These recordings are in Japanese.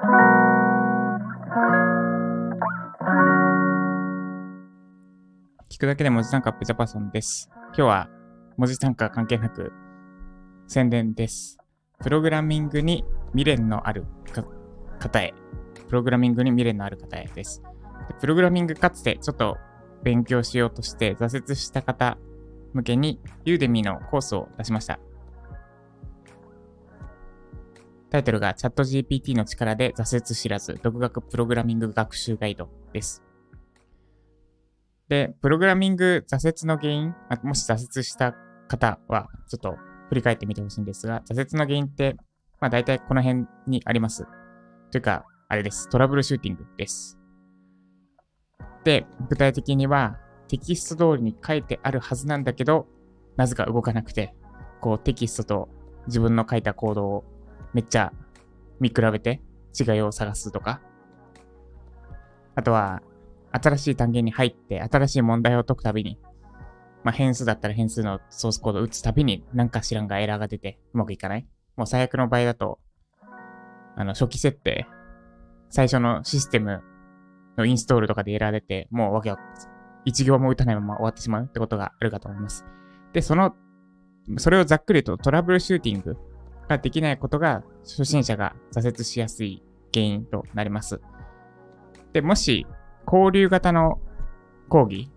聞くだけで文字単価アップジャパソンです。今日は文字単価関係なく宣伝です。プログラミングに未練のある方へ。プログラミングに未練のある方へです。プログラミングかつてちょっと勉強しようとして挫折した方向けに Udemy のコースを出しました。タイトルがチャット GPT の力で挫折知らず独学プログラミング学習ガイドです。で、プログラミング挫折の原因、もし挫折した方は、ちょっと振り返ってみてほしいんですが、挫折の原因って、まあ大体この辺にあります。というか、あれです。トラブルシューティングです。で、具体的には、テキスト通りに書いてあるはずなんだけど、なぜか動かなくて、こうテキストと自分の書いたコードをめっちゃ見比べて違いを探すとか、あとは、新しい単元に入って新しい問題を解くたびに、まあ、変数だったら変数のソースコードを打つたびに何か知らんがエラーが出てうまくいかない。もう最悪の場合だと、あの、初期設定、最初のシステムのインストールとかでエラー出て、もうわけわかんない。一行も打たないまま終わってしまうってことがあるかと思います。で、その、それをざっくりとトラブルシューティングができないことが初心者が挫折しやすい原因となります。で、もし交流型の講義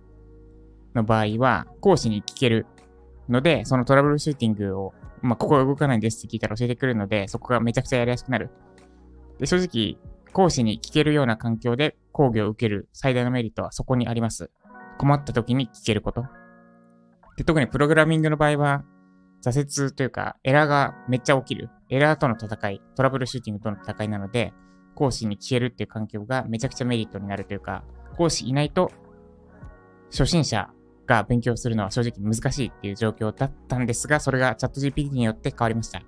の場合は、講師に聞けるので、そのトラブルシューティングを、まあ、ここ動かないんですって聞いたら教えてくるので、そこがめちゃくちゃやりやすくなる。で、正直、講師に聞けるような環境で講義を受ける最大のメリットはそこにあります。困った時に聞けること。で、特にプログラミングの場合は、挫折というか、エラーがめっちゃ起きる。エラーとの戦い、トラブルシューティングとの戦いなので、講師に聞けるっていう環境がめちゃくちゃメリットになるというか、講師いないと、初心者が勉強するのは正直難しいっていう状況だったんですが、それがチャット GPT によって変わりました。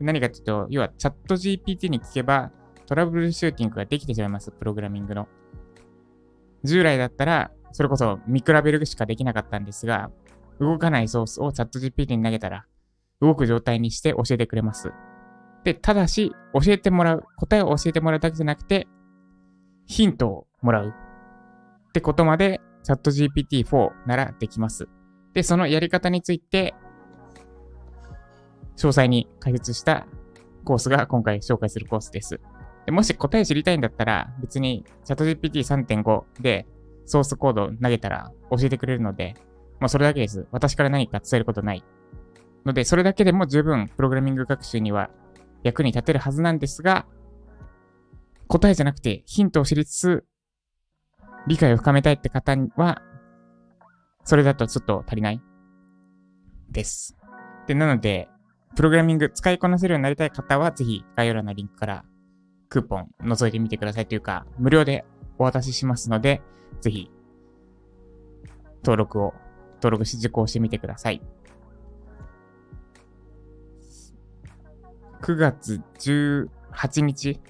何かというと、要はチャット GPT に聞けば、トラブルシューティングができてしまいます、プログラミングの。従来だったら、それこそ見比べるしかできなかったんですが、動かないソースをチャット GPT に投げたら、動く状態にして教えてくれます。で、ただし、教えてもらう、答えを教えてもらうだけじゃなくて、ヒントをもらうってことまで、チャット GPT-4 ならできます。で、そのやり方について、詳細に解説したコースが今回紹介するコースです。でもし答え知りたいんだったら、別にチャット GPT3.5 でソースコードを投げたら教えてくれるので、まあそれだけです。私から何か伝えることない。ので、それだけでも十分プログラミング学習には役に立てるはずなんですが、答えじゃなくてヒントを知りつつ、理解を深めたいって方は、それだとちょっと足りないです。で、なので、プログラミング使いこなせるようになりたい方は、ぜひ概要欄のリンクからクーポン覗いてみてくださいというか、無料でお渡ししますので、ぜひ、登録を、登録し受講してみてください。9月18日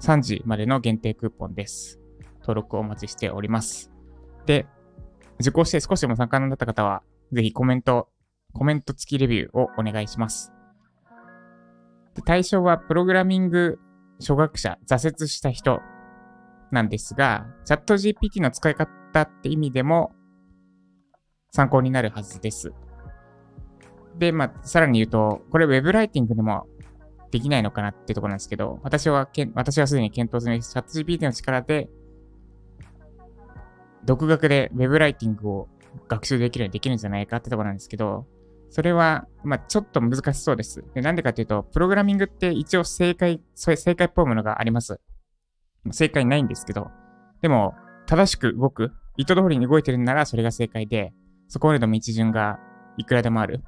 3時までの限定クーポンです。登録をお待ちしております。で、受講して少しでも参加になった方は、ぜひコメント、コメント付きレビューをお願いします。で対象はプログラミング初学者、挫折した人なんですが、チャット GPT の使い方って意味でも参考になるはずです。で、まあ、さらに言うと、これ Web ライティングでもできないのかなってところなんですけど、私はけん、私はすでに検討済み。チャット GPT の力で、独学で Web ライティングを学習できるようにできるんじゃないかってところなんですけど、それは、まあ、ちょっと難しそうです。で、なんでかっていうと、プログラミングって一応正解、そういう正解っぽいものがあります。正解ないんですけど、でも、正しく動く、意図通りに動いてるならそれが正解で、そこまでの道順がいくらでもある。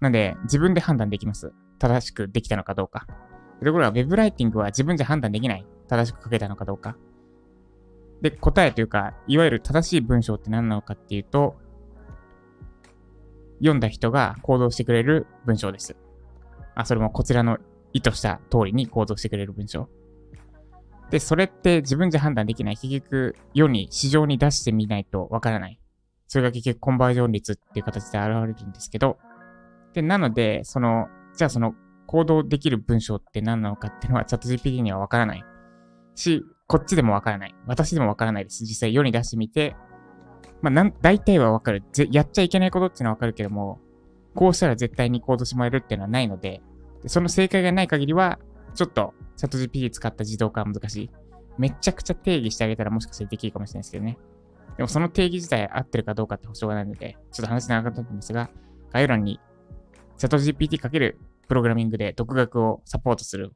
なんで、自分で判断できます。正しくできたのかどうか。ところが、Web ライティングは自分じゃ判断できない。正しく書けたのかどうか。で、答えというか、いわゆる正しい文章って何なのかっていうと、読んだ人が行動してくれる文章です。あ、それもこちらの意図した通りに行動してくれる文章。で、それって自分じゃ判断できない。結局、世に、市場に出してみないとわからない。それが結局コンバージョン率っていう形で現れるんですけど、で、なので、その、じゃあその行動できる文章って何なのかっていうのはチャット GPT にはわからないし、こっちでもわからない。私でもわからないです。実際世に出してみて、まあ、なん、大体はわかる。やっちゃいけないことっていうのはわかるけども、こうしたら絶対に行動してもらえるっていうのはないので、でその正解がない限りは、ちょっとチャット GPT 使った自動化は難しい。めちゃくちゃ定義してあげたらもしかしたらできるかもしれないですけどね。でもその定義自体合ってるかどうかって保証がないので、ちょっと話長かったんですが、概要欄にチャット GPT かけるプログラミングで独学をサポートする、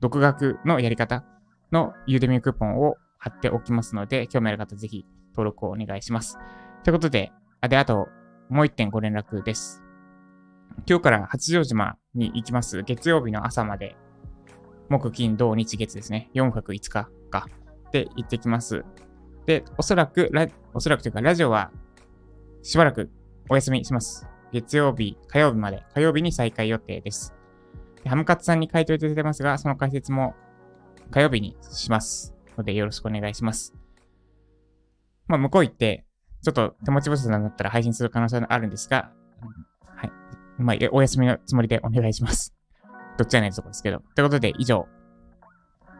独学のやり方のユーデミークーポンを貼っておきますので、興味ある方ぜひ登録をお願いします。ということで、あ、で、あと、もう一点ご連絡です。今日から八丈島に行きます。月曜日の朝まで、木、金、土、日、月ですね。4泊5日か。で、行ってきます。で、おそらく、おそらくというか、ラジオは、しばらくお休みします。月曜日、火曜日まで、火曜日に再開予定です。でハムカツさんに回答いただいてますが、その解説も火曜日にします。ので、よろしくお願いします。まあ、向こう行って、ちょっと手持ち無沙汰になったら配信する可能性があるんですが、はい。まあ、お休みのつもりでお願いします。どっちやないとこですけど。ということで、以上。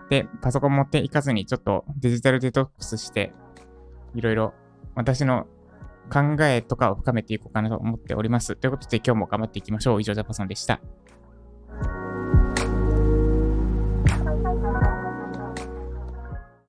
で、パソコン持っていかずに、ちょっとデジタルデトックスして、いろいろ私の考えとかを深めていこうかなと思っております。ということで、今日も頑張っていきましょう。以上、ジャパソンでした。